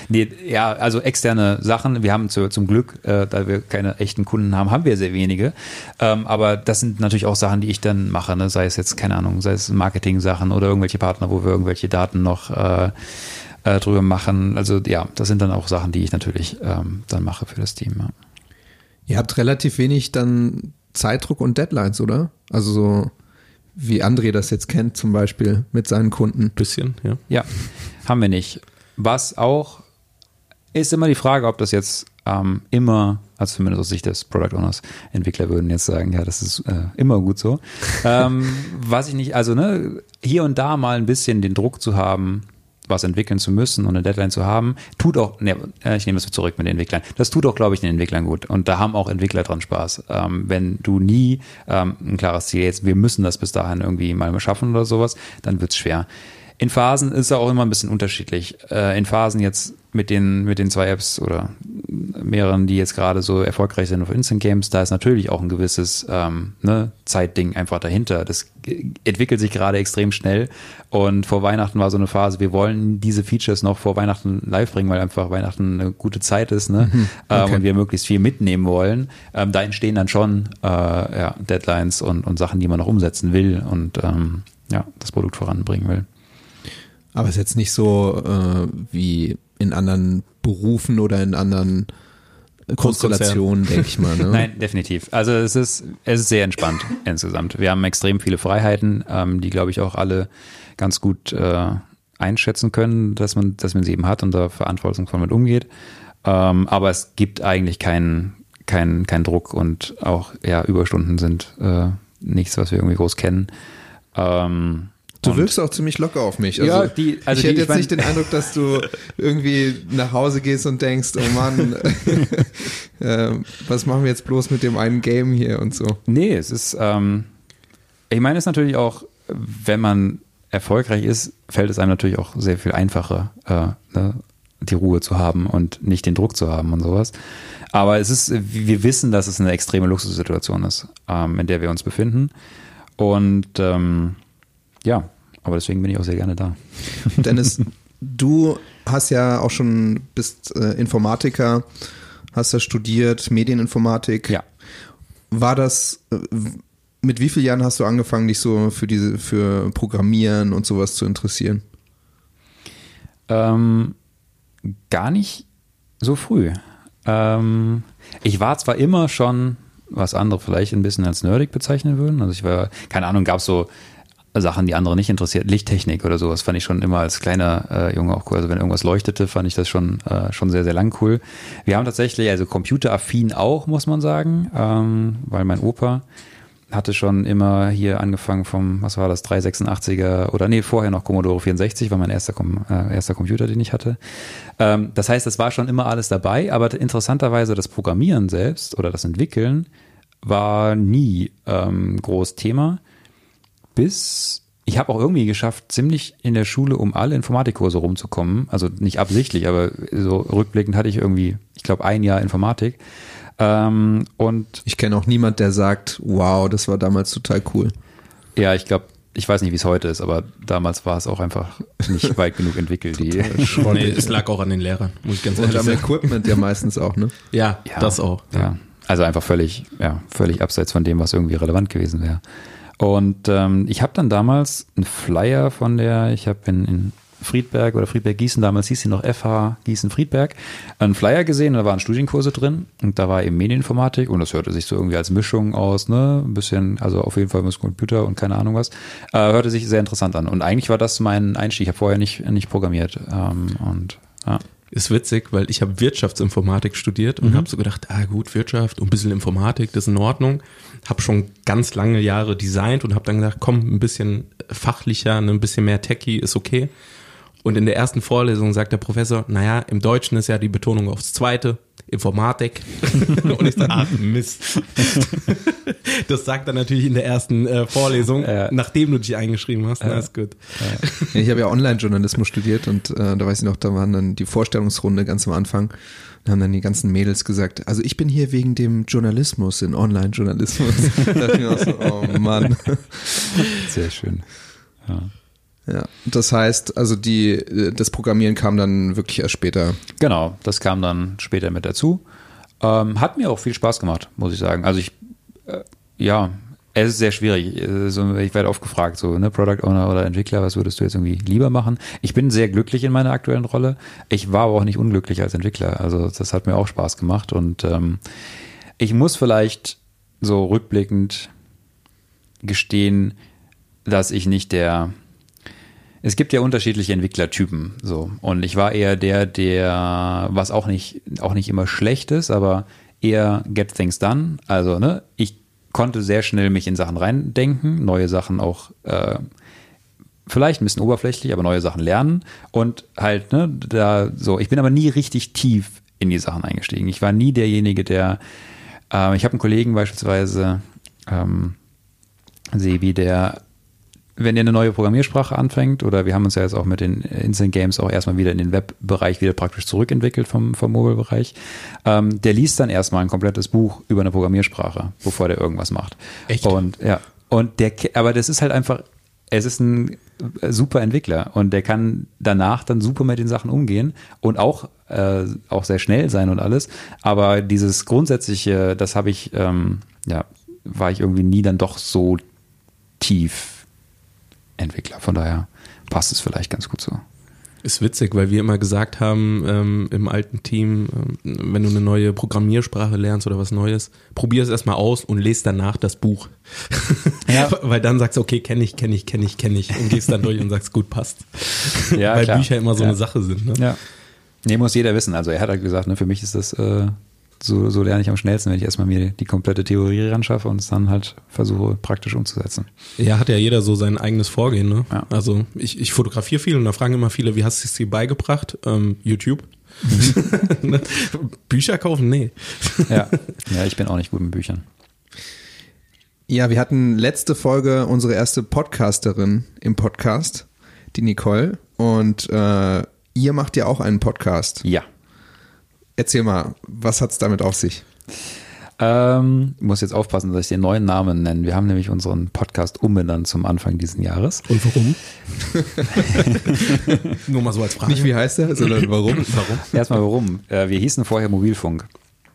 Nee, ja, also externe Sachen. Wir haben zu, zum Glück, äh, da wir keine echten Kunden haben, haben wir sehr wenige. Ähm, aber das sind natürlich auch Sachen, die ich dann mache. Ne? Sei es jetzt, keine Ahnung, sei es Marketing-Sachen oder irgendwelche Partner, wo wir irgendwelche Daten noch äh, äh, drüber machen. Also ja, das sind dann auch Sachen, die ich natürlich ähm, dann mache für das Team. Ja. Ihr habt relativ wenig dann Zeitdruck und Deadlines, oder? Also so wie André das jetzt kennt, zum Beispiel mit seinen Kunden. Bisschen, ja. Ja, haben wir nicht. Was auch ist immer die Frage, ob das jetzt ähm, immer, also zumindest aus Sicht des Product Owners, Entwickler würden jetzt sagen, ja, das ist äh, immer gut so. ähm, was ich nicht, also ne, hier und da mal ein bisschen den Druck zu haben, was entwickeln zu müssen und eine Deadline zu haben, tut auch, ne, äh, ich nehme das zurück mit den Entwicklern, das tut auch, glaube ich, den Entwicklern gut. Und da haben auch Entwickler dran Spaß. Ähm, wenn du nie ähm, ein klares Ziel jetzt, wir müssen das bis dahin irgendwie mal schaffen oder sowas, dann wird's schwer. In Phasen ist es auch immer ein bisschen unterschiedlich. Äh, in Phasen jetzt mit den, mit den zwei Apps oder mehreren, die jetzt gerade so erfolgreich sind auf Instant Games, da ist natürlich auch ein gewisses ähm, ne, Zeitding einfach dahinter. Das entwickelt sich gerade extrem schnell und vor Weihnachten war so eine Phase, wir wollen diese Features noch vor Weihnachten live bringen, weil einfach Weihnachten eine gute Zeit ist ne? ähm, und wir möglichst viel mitnehmen wollen. Ähm, da entstehen dann schon äh, ja, Deadlines und, und Sachen, die man noch umsetzen will und ähm, ja, das Produkt voranbringen will. Aber es ist jetzt nicht so äh, wie in anderen Berufen oder in anderen Konstellationen, denke ich mal. Ne? Nein, definitiv. Also es ist, es ist sehr entspannt insgesamt. Wir haben extrem viele Freiheiten, ähm, die, glaube ich, auch alle ganz gut äh, einschätzen können, dass man, dass man sie eben hat und da verantwortungsvoll mit umgeht. Ähm, aber es gibt eigentlich keinen keinen keinen Druck und auch ja, Überstunden sind äh, nichts, was wir irgendwie groß kennen. Ähm, Du und- wirkst auch ziemlich locker auf mich. Also, Ja, die- also ich die- hätte ich jetzt mein- nicht den Eindruck, dass du irgendwie nach Hause gehst und denkst, oh Mann, äh, was machen wir jetzt bloß mit dem einen Game hier und so. Nee, es ist, ähm, ich meine, es ist natürlich auch, wenn man erfolgreich ist, fällt es einem natürlich auch sehr viel einfacher, äh, ne, die Ruhe zu haben und nicht den Druck zu haben und sowas. Aber es ist, wir wissen, dass es eine extreme Luxussituation ist, ähm, in der wir uns befinden. Und ähm, ja, aber deswegen bin ich auch sehr gerne da. Dennis, du hast ja auch schon, bist äh, Informatiker, hast ja studiert, Medieninformatik. Ja. War das, äh, mit wie vielen Jahren hast du angefangen, dich so für diese, für Programmieren und sowas zu interessieren? Ähm, gar nicht so früh. Ähm, ich war zwar immer schon, was andere vielleicht ein bisschen als nerdig bezeichnen würden. Also ich war, keine Ahnung, gab es so Sachen, die andere nicht interessiert. Lichttechnik oder sowas fand ich schon immer als kleiner äh, Junge auch cool. Also wenn irgendwas leuchtete, fand ich das schon, äh, schon sehr, sehr lang cool. Wir haben tatsächlich, also computeraffin auch, muss man sagen, ähm, weil mein Opa hatte schon immer hier angefangen vom, was war das, 386er oder nee, vorher noch Commodore 64, war mein erster, Com äh, erster Computer, den ich hatte. Ähm, das heißt, es war schon immer alles dabei, aber interessanterweise das Programmieren selbst oder das Entwickeln war nie ähm, groß Thema, bis ich habe auch irgendwie geschafft, ziemlich in der Schule um alle Informatikkurse rumzukommen. Also nicht absichtlich, aber so rückblickend hatte ich irgendwie, ich glaube, ein Jahr Informatik. Ähm, und Ich kenne auch niemand, der sagt, wow, das war damals total cool. Ja, ich glaube, ich weiß nicht, wie es heute ist, aber damals war es auch einfach nicht weit genug entwickelt. Die, Nee, es lag auch an den Lehrern, muss ich ganz Und ehrlich am sagen. Equipment ja meistens auch, ne? Ja, Ja. das auch. ja, also einfach völlig, ja, völlig abseits von dem, was irgendwie relevant gewesen wäre. Und ähm, ich habe dann damals einen Flyer von der, ich habe in, in Friedberg oder Friedberg-Gießen, damals hieß sie noch FH Gießen-Friedberg, einen Flyer gesehen, da waren Studienkurse drin und da war eben Medieninformatik und das hörte sich so irgendwie als Mischung aus, ne, ein bisschen, also auf jeden Fall mit Computer und keine Ahnung was, äh, hörte sich sehr interessant an und eigentlich war das mein Einstieg, ich habe vorher nicht, nicht programmiert ähm, und ja. Ist witzig, weil ich habe Wirtschaftsinformatik studiert und mhm. habe so gedacht, ah gut, Wirtschaft und ein bisschen Informatik, das ist in Ordnung. Habe schon ganz lange Jahre designt und habe dann gedacht, komm, ein bisschen fachlicher, ein bisschen mehr Techie ist okay. Und in der ersten Vorlesung sagt der Professor, naja, im Deutschen ist ja die Betonung aufs Zweite, Informatik. und ich sage, ach Mist. das sagt er natürlich in der ersten äh, Vorlesung, ja. nachdem du dich eingeschrieben hast. Ja. Na, ist gut. Ja. Ich habe ja Online-Journalismus studiert und äh, da weiß ich noch, da waren dann die Vorstellungsrunde ganz am Anfang. Da haben dann die ganzen Mädels gesagt, also ich bin hier wegen dem Journalismus in Online-Journalismus. da dachte ich mir auch so, oh Mann. Sehr schön. Ja. Ja, das heißt, also die, das Programmieren kam dann wirklich erst später. Genau, das kam dann später mit dazu. Ähm, hat mir auch viel Spaß gemacht, muss ich sagen. Also ich, äh, ja, es ist sehr schwierig. Also ich werde oft gefragt, so, ne, Product Owner oder Entwickler, was würdest du jetzt irgendwie lieber machen? Ich bin sehr glücklich in meiner aktuellen Rolle. Ich war aber auch nicht unglücklich als Entwickler. Also das hat mir auch Spaß gemacht und ähm, ich muss vielleicht so rückblickend gestehen, dass ich nicht der es gibt ja unterschiedliche Entwicklertypen, so. Und ich war eher der, der, was auch nicht, auch nicht immer schlecht ist, aber eher get things done. Also, ne, ich konnte sehr schnell mich in Sachen reindenken, neue Sachen auch, äh, vielleicht ein bisschen oberflächlich, aber neue Sachen lernen und halt, ne, da, so. Ich bin aber nie richtig tief in die Sachen eingestiegen. Ich war nie derjenige, der, äh, ich habe einen Kollegen beispielsweise, ähm, Sebi, der wenn ihr eine neue Programmiersprache anfängt, oder wir haben uns ja jetzt auch mit den Instant Games auch erstmal wieder in den Webbereich wieder praktisch zurückentwickelt vom, vom Mobile-Bereich, ähm, der liest dann erstmal ein komplettes Buch über eine Programmiersprache, bevor der irgendwas macht. Echt? Und ja, und der, aber das ist halt einfach, es ist ein super Entwickler und der kann danach dann super mit den Sachen umgehen und auch, äh, auch sehr schnell sein und alles. Aber dieses grundsätzliche, das habe ich, ähm, ja, war ich irgendwie nie dann doch so tief Entwickler. Von daher passt es vielleicht ganz gut so. Ist witzig, weil wir immer gesagt haben ähm, im alten Team, ähm, wenn du eine neue Programmiersprache lernst oder was Neues, probier es erstmal aus und lest danach das Buch. Ja. weil dann sagst du, okay, kenne ich, kenne ich, kenne ich, kenne ich und gehst dann durch und sagst, gut, passt. Ja, weil klar. Bücher immer so ja. eine Sache sind. Ne? Ja. Nee, muss jeder wissen. Also er hat halt gesagt, ne, für mich ist das äh, so, so lerne ich am schnellsten, wenn ich erstmal mir die komplette Theorie ran schaffe und es dann halt versuche praktisch umzusetzen. Ja, hat ja jeder so sein eigenes Vorgehen. Ne? Ja. Also ich, ich fotografiere viel und da fragen immer viele, wie hast du es dir beigebracht? Ähm, YouTube. Mhm. Bücher kaufen? Nee. ja. ja, ich bin auch nicht gut mit Büchern. Ja, wir hatten letzte Folge unsere erste Podcasterin im Podcast, die Nicole. Und äh, ihr macht ja auch einen Podcast. Ja. Erzähl mal, was hat es damit auf sich? Ähm, ich muss jetzt aufpassen, dass ich den neuen Namen nenne. Wir haben nämlich unseren Podcast umbenannt zum Anfang dieses Jahres. Und warum? Nur mal so als Frage. Nicht wie heißt er, sondern warum? warum? Erstmal warum. Äh, wir hießen vorher Mobilfunk.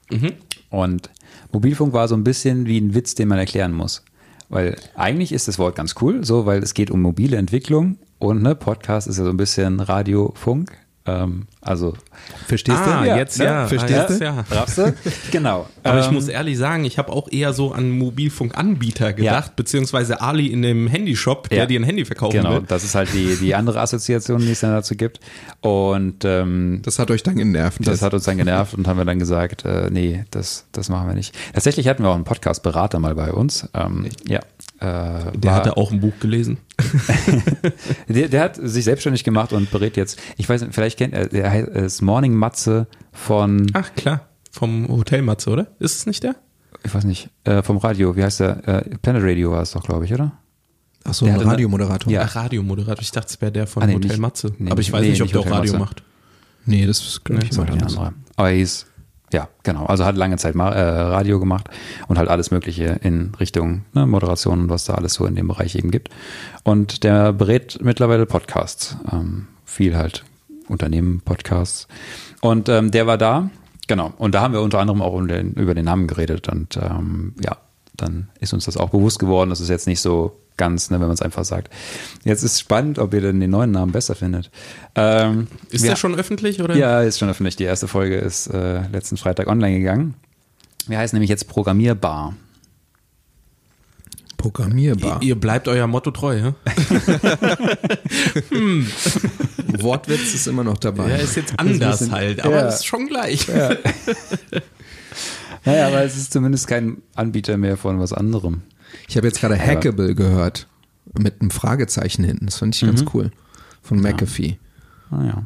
Mhm. Und Mobilfunk war so ein bisschen wie ein Witz, den man erklären muss. Weil eigentlich ist das Wort ganz cool, so, weil es geht um mobile Entwicklung und ne, Podcast ist ja so ein bisschen Radiofunk. Ähm, also verstehst ah, du? Ja, jetzt ja. Verstehst ah, du? Ja. Raffst du? genau. Aber ähm, ich muss ehrlich sagen, ich habe auch eher so an Mobilfunkanbieter gedacht, ja. beziehungsweise Ali in dem Handyshop, der ja. dir ein Handy verkaufen genau, will. Genau, das ist halt die, die andere Assoziation, die es dann dazu gibt. Und ähm, das hat euch dann genervt. Das jetzt. hat uns dann genervt und haben wir dann gesagt, äh, nee, das, das machen wir nicht. Tatsächlich hatten wir auch einen Podcast-Berater mal bei uns. Ähm, ja, äh, der hatte auch ein Buch gelesen. der, der, hat sich selbstständig gemacht und berät jetzt. Ich weiß nicht, vielleicht kennt er, der heißt Morning Matze von. Ach klar, vom Hotel Matze, oder? Ist es nicht der? Ich weiß nicht. Äh, vom Radio, wie heißt der? Äh, Planet Radio war es doch, glaube ich, oder? Ach so, ein Radiomoderator. Ja, Ach, Radiomoderator. Ich dachte, es wäre der von ah, nee, Hotel nicht, Matze. Nee, Aber ich weiß nee, nicht, ob der auch Radio Matze. macht. Nee, das ist nee, ich ein anderer. Aber er hieß ja, genau. Also hat lange Zeit äh, Radio gemacht und halt alles Mögliche in Richtung ne, Moderation und was da alles so in dem Bereich eben gibt. Und der berät mittlerweile Podcasts. Ähm, viel halt Unternehmen, Podcasts. Und ähm, der war da, genau. Und da haben wir unter anderem auch um den, über den Namen geredet. Und ähm, ja, dann ist uns das auch bewusst geworden. Das ist jetzt nicht so ganz, ne, wenn man es einfach sagt. Jetzt ist spannend, ob ihr denn den neuen Namen besser findet. Ähm, Ist wir- der schon öffentlich oder? Ja, ist schon öffentlich. Die erste Folge ist äh, letzten Freitag online gegangen. Wir heißen nämlich jetzt Programmierbar. Programmierbar. Ihr, ihr bleibt euer Motto treu, ja? Wortwitz ist immer noch dabei. Ja, ist jetzt anders bisschen- halt, aber ja. ist schon gleich. Naja, aber es ist zumindest kein Anbieter mehr von was anderem. Ich habe jetzt gerade Hackable gehört. Mit einem Fragezeichen hinten. Das fand ich ganz cool. Von McAfee. Ah, ja.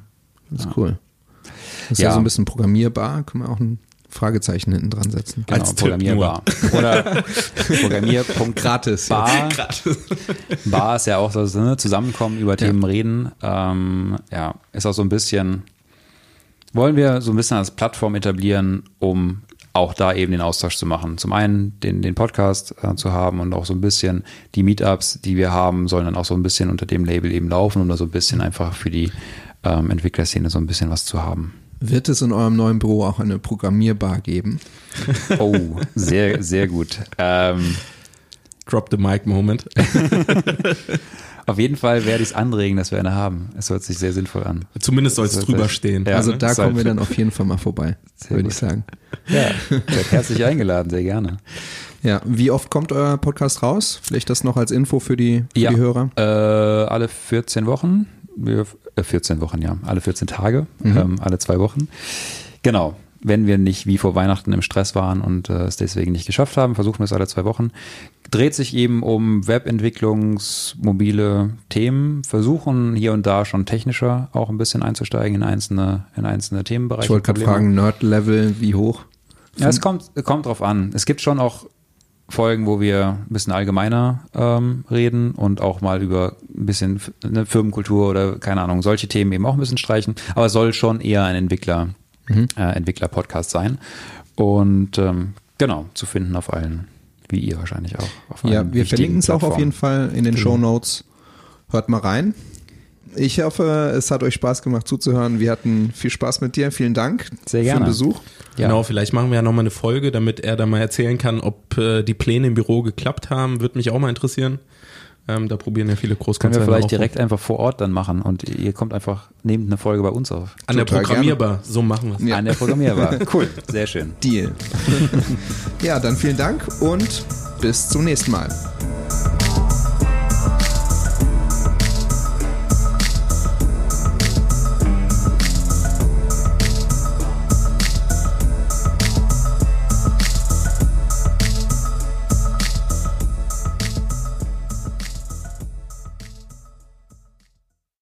Das ist cool. Das ist ja. Ja. so ein bisschen programmierbar. Können wir auch ein Fragezeichen hinten dran setzen. Genau, Als Tipp Programmierbar. Oder Programmier.bar. Gratis. Bar, Bar ist ja auch so, ne, zusammenkommen, über Themen reden. Ähm, ja, ist auch so ein bisschen, wollen wir so ein bisschen als Plattform etablieren, um auch da eben den Austausch zu machen. Zum einen den, den Podcast äh, zu haben und auch so ein bisschen die Meetups, die wir haben, sollen dann auch so ein bisschen unter dem Label eben laufen, um da so ein bisschen einfach für die ähm, Entwicklerszene so ein bisschen was zu haben. Wird es in eurem neuen Büro auch eine Programmierbar geben? Oh, sehr, sehr gut. Ähm, Drop the mic Moment. Auf jeden Fall werde ich es anregen, dass wir eine haben. Es hört sich sehr sinnvoll an. Zumindest soll es drüber stehen. Ja. also ne? da kommen wir dann auf jeden Fall mal vorbei, Sehr würde gut. ich sagen. Ja, herzlich eingeladen, sehr gerne. Ja, wie oft kommt euer Podcast raus? Vielleicht das noch als Info für die, für Ja. die Hörer. Äh, alle 14 Wochen, wir, äh, 14 Wochen, ja, alle 14 Tage, ähm, alle zwei Wochen. Genau. Wenn wir nicht wie vor Weihnachten im Stress waren und äh, es deswegen nicht geschafft haben, versuchen wir es alle zwei Wochen. Dreht sich eben um Webentwicklungsmobile Themen, versuchen hier und da schon technischer auch ein bisschen einzusteigen in einzelne, in einzelne Themenbereiche. Ich wollte gerade fragen, Nerd-Level, wie hoch? Ja, es kommt, kommt drauf an. Es gibt schon auch Folgen, wo wir ein bisschen allgemeiner ähm, reden und auch mal über ein bisschen eine Firmenkultur oder keine Ahnung, solche Themen eben auch ein bisschen streichen. Aber es soll schon eher ein Entwickler, äh, Entwickler-Podcast sein. Und ähm, genau, zu finden auf allen, wie ihr wahrscheinlich auch. Auf Ja, wir verlinken es auch auf jeden Fall in den Show Notes. Hört mal rein. Ich hoffe, es hat euch Spaß gemacht zuzuhören. Wir hatten viel Spaß mit dir. Vielen Dank Sehr für gerne. den Besuch. Ja. Genau, vielleicht machen wir ja nochmal eine Folge, damit er da mal erzählen kann, ob äh, die Pläne im Büro geklappt haben. Würde mich auch mal interessieren. Ähm, da probieren ja viele Können wir Großkonzerne vielleicht auch direkt einfach vor Ort dann machen und ihr kommt einfach, nehmt eine Folge bei uns auf. an der Total Programmierbar. So machen wir es. Ja. An der Programmierbar. Cool, sehr schön. Deal. ja, dann vielen Dank und bis zum nächsten Mal.